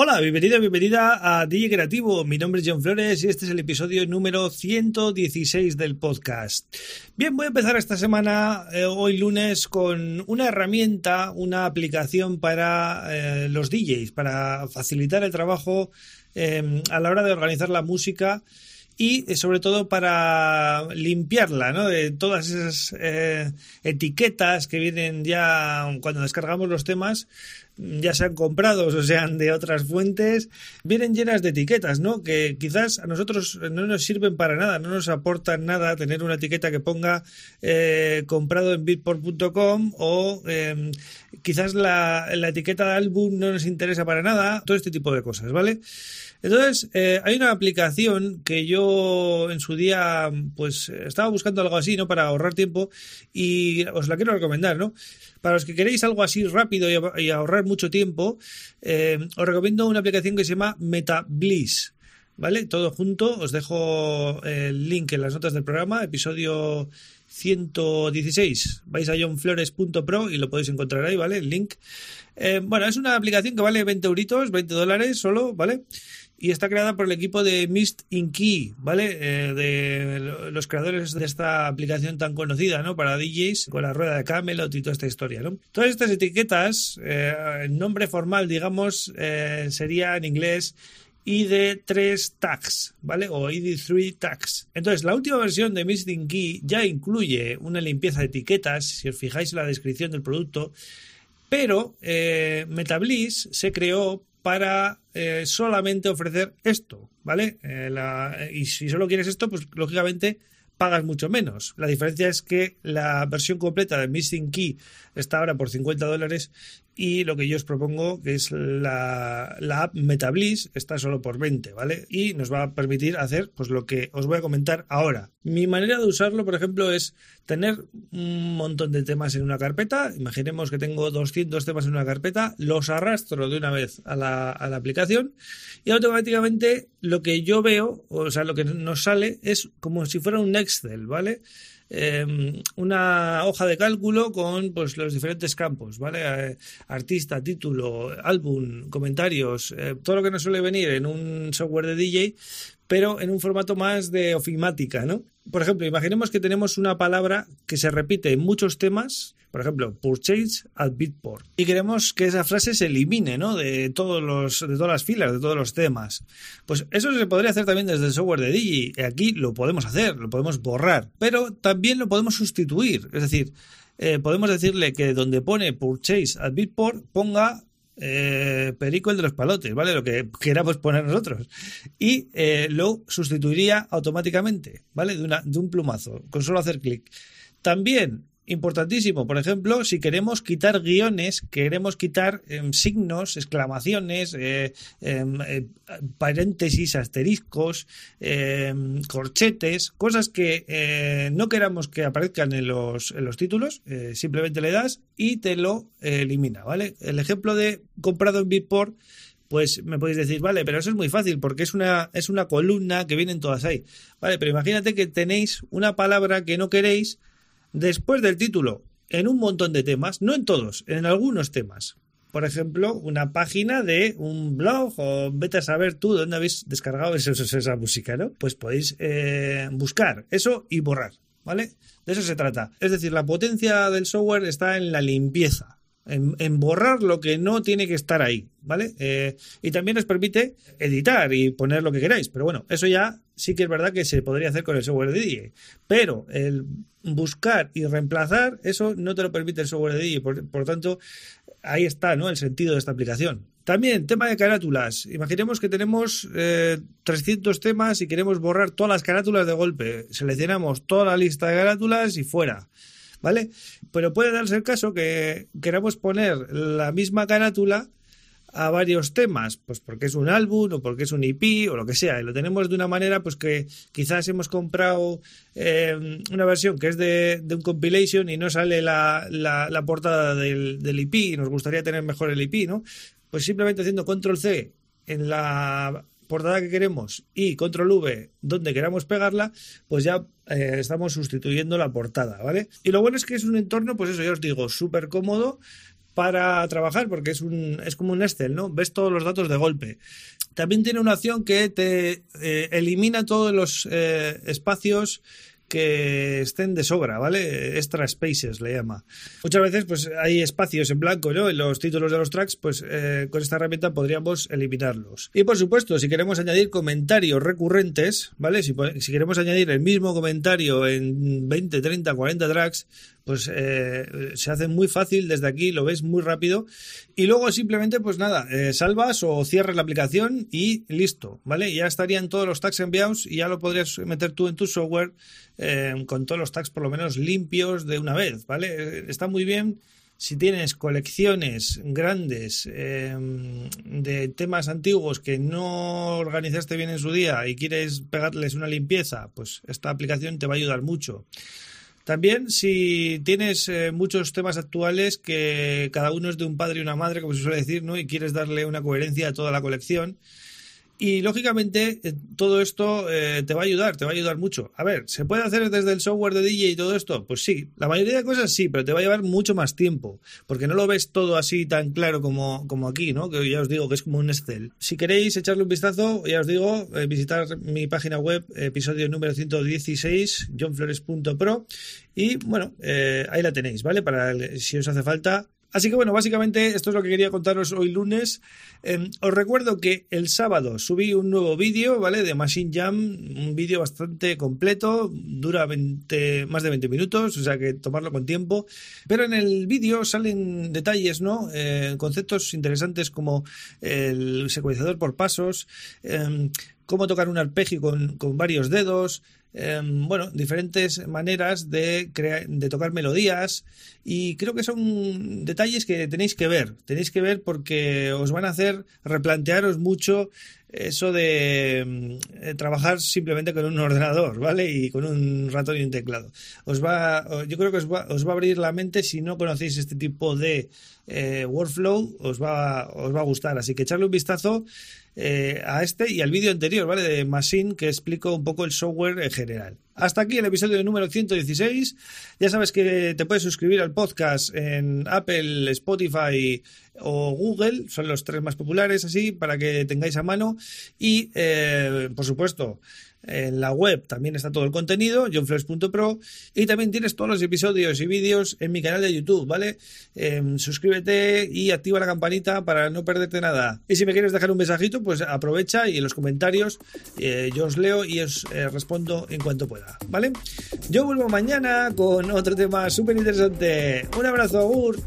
Hola, bienvenida, bienvenida a DJ Creativo. Mi nombre es John Flores y este es el episodio número 116 del podcast. Bien, voy a empezar esta semana, eh, hoy lunes, con una herramienta, una aplicación para eh, los DJs, para facilitar el trabajo eh, a la hora de organizar la música y sobre todo para limpiarla ¿no? de todas esas etiquetas que vienen ya cuando descargamos los temas ya sean comprados o sean de otras fuentes, vienen llenas de etiquetas, ¿no? Que quizás a nosotros no nos sirven para nada, no nos aportan nada tener una etiqueta que ponga eh, comprado en bitport.com o em, quizás la, la etiqueta de álbum no nos interesa para nada, todo este tipo de cosas, ¿vale? Entonces, eh, hay una aplicación que yo en su día, pues, estaba buscando algo así, ¿no? Para ahorrar tiempo y os la quiero recomendar, ¿no? Para los que queréis algo así rápido y, ahorrar mucho tiempo, eh, os recomiendo una aplicación que se llama MetaBliss. ¿Vale? Todo junto. Os dejo el link en las notas del programa, episodio 116. Vais a johnflores.pro y lo podéis encontrar ahí, ¿vale? El link. Eh, bueno, es una aplicación que vale 20 euritos, 20 dólares solo, ¿vale? Y está creada por el equipo de Mist Inky, ¿vale? Eh, de los creadores de esta aplicación tan conocida, ¿no? Para DJs, con la rueda de Camelot y toda esta historia, ¿no? Todas estas etiquetas, eh, el nombre formal, digamos, eh, sería en inglés ID3 tags, ¿vale? O ID3 tags. Entonces, la última versión de Mist Key ya incluye una limpieza de etiquetas, si os fijáis en la descripción del producto, pero Metabliss se creó para eh, solamente ofrecer esto, ¿vale? Eh, y si solo quieres esto, pues lógicamente pagas mucho menos. La diferencia es que la versión completa de Missing Key está ahora por 50 dólares y lo que yo os propongo, que es la, la, app Metabliss, está solo por 20, ¿vale? Y nos va a permitir hacer pues lo que os voy a comentar ahora. Mi manera de usarlo, por ejemplo, es tener un montón de temas en una carpeta. Imaginemos que tengo 200 temas en una carpeta, los arrastro de una vez a la, a la aplicación y automáticamente lo que yo veo, o sea, lo que nos sale es como si fuera un Excel, ¿vale? Em, una hoja de cálculo con pues, los diferentes campos, ¿vale? Eh, artista, título, álbum, comentarios, eh, todo lo que nos suele venir en un software de DJ, pero en un formato más de ofimática, ¿no? Por ejemplo, imaginemos que tenemos una palabra que se repite en muchos temas, por ejemplo, purchase at Bitport, y queremos que esa frase se elimine, ¿no? De todos los, de todas las filas, de todos los temas. Pues eso se podría hacer también desde el software de Digi. Aquí lo podemos hacer, lo podemos borrar, pero también lo podemos sustituir. Es decir, eh, podemos decirle que donde pone purchase at Bitport ponga eh, Perico el de los palotes, ¿vale? Lo que queramos poner nosotros. Y eh, lo sustituiría automáticamente, ¿vale? De, un plumazo, con solo hacer clic. También importantísimo. Por ejemplo, si queremos quitar guiones, queremos quitar em, signos, exclamaciones, eh, em, eh, paréntesis, asteriscos, em, corchetes, cosas que eh, no queramos que aparezcan en los, en los títulos, simplemente le das y te lo elimina, ¿vale? El ejemplo de comprado en Bitport pues me podéis decir, vale, pero eso es muy fácil porque es una, es una columna que vienen todas ahí. Vale, pero imagínate que tenéis una palabra que no queréis después del título en un montón de temas, no en todos, en algunos temas. Por ejemplo, una página de un blog o vete a saber tú dónde habéis descargado esa, música, ¿no? Pues podéis eh, buscar eso y borrar, ¿vale? De eso se trata. Es decir, la potencia del software está en la limpieza en, borrar lo que no tiene que estar ahí, ¿vale? Eh, y también os permite editar y poner lo que queráis, pero bueno, eso ya sí que es verdad que se podría hacer con el software de DJ, pero el buscar y reemplazar, eso no te lo permite el software de DJ, por, tanto, ahí está, ¿no? El sentido de esta aplicación. También, tema de carátulas. Imaginemos que tenemos 300 eh, temas y queremos borrar todas las carátulas de golpe. Seleccionamos toda la lista de carátulas y fuera. ¿vale? Pero puede darse el caso que queramos poner la misma carátula a varios temas, pues porque es un álbum o porque es un EP o lo que sea, y lo tenemos de una manera pues que quizás hemos comprado eh, una versión que es de, un compilation y no sale la, la, portada del, del, EP y nos gustaría tener mejor el EP, ¿no? pues simplemente haciendo control C en la portada que queremos y control V donde queramos pegarla, pues ya eh, estamos sustituyendo la portada, ¿vale? Y lo bueno es que es un entorno, pues eso, ya os digo, súper cómodo para trabajar porque es un es como un Excel, ¿no? Ves todos los datos de golpe. También tiene una opción que te eh, elimina todos los eh, espacios que estén de sobra, ¿vale? Extra spaces le llama. Muchas veces pues hay espacios en blanco, ¿no? En los títulos de los tracks, pues eh, con esta herramienta podríamos eliminarlos. Y por supuesto, si queremos añadir comentarios recurrentes, ¿vale? Si, queremos añadir el mismo comentario en 20, 30, 40 tracks, pues eh, se hace muy fácil desde aquí, lo ves muy rápido y luego simplemente pues nada, eh, salvas o cierras la aplicación y listo, ¿vale? Ya estarían todos los tags enviados y ya lo podrías meter tú en tu software eh, con todos los tags por lo menos limpios de una vez, ¿vale? Está muy bien si tienes colecciones grandes de temas antiguos que no organizaste bien en su día y quieres pegarles una limpieza, pues esta aplicación te va a ayudar mucho. También si tienes eh, muchos temas actuales que cada uno es de un padre y una madre, como se suele decir, ¿no? Y quieres darle una coherencia a toda la colección, y lógicamente eh, todo esto eh, te va a ayudar, te va a ayudar mucho. A ver, ¿se puede hacer desde el software de DJ y todo esto? Pues sí, la mayoría de cosas sí, pero te va a llevar mucho más tiempo, porque no lo ves todo así tan claro como, como aquí, ¿no? Que ya os digo que es como un Excel. Si queréis echarle un vistazo, ya os digo, eh, visitar mi página web, episodio número 116, johnflores.pro, y bueno, ahí la tenéis, ¿vale? Para si os hace falta Así que bueno, básicamente esto es lo que quería contaros hoy lunes. Em, os recuerdo que el sábado subí un nuevo vídeo, ¿vale? De Machine Jam, un vídeo bastante completo, dura 20, más de 20 minutos, o sea que tomarlo con tiempo. Pero en el vídeo salen detalles, ¿no? Eh, conceptos interesantes como el secuenciador por pasos, em, cómo tocar un arpegio con, con varios dedos, Em, bueno, diferentes maneras de, de tocar melodías y creo que son detalles que tenéis que ver, tenéis que ver porque os van a hacer replantearos mucho eso de em, eh, trabajar simplemente con un ordenador, ¿vale? Y con un ratón y un teclado. Os va, yo creo que os va, os va a abrir la mente si no conocéis este tipo de eh, workflow, os va, os va a gustar. Así que echarle un vistazo eh, a este y al vídeo anterior, ¿vale? De Machine, que explico un poco el software general. Hasta aquí el episodio número 116. Ya sabes que te puedes suscribir al podcast en Apple, Spotify o Google, son los tres más populares, así, para que tengáis a mano. Y, eh, por supuesto, en la web también está todo el contenido, johnflores.pro, y también tienes todos los episodios y vídeos en mi canal de YouTube, ¿vale? Em, suscríbete y activa la campanita para no perderte nada. Y si me quieres dejar un mensajito, pues aprovecha y en los comentarios eh, yo os leo y os eh, respondo en cuanto pueda, ¿vale? Yo vuelvo mañana con otro tema súper interesante. Un abrazo, Agur.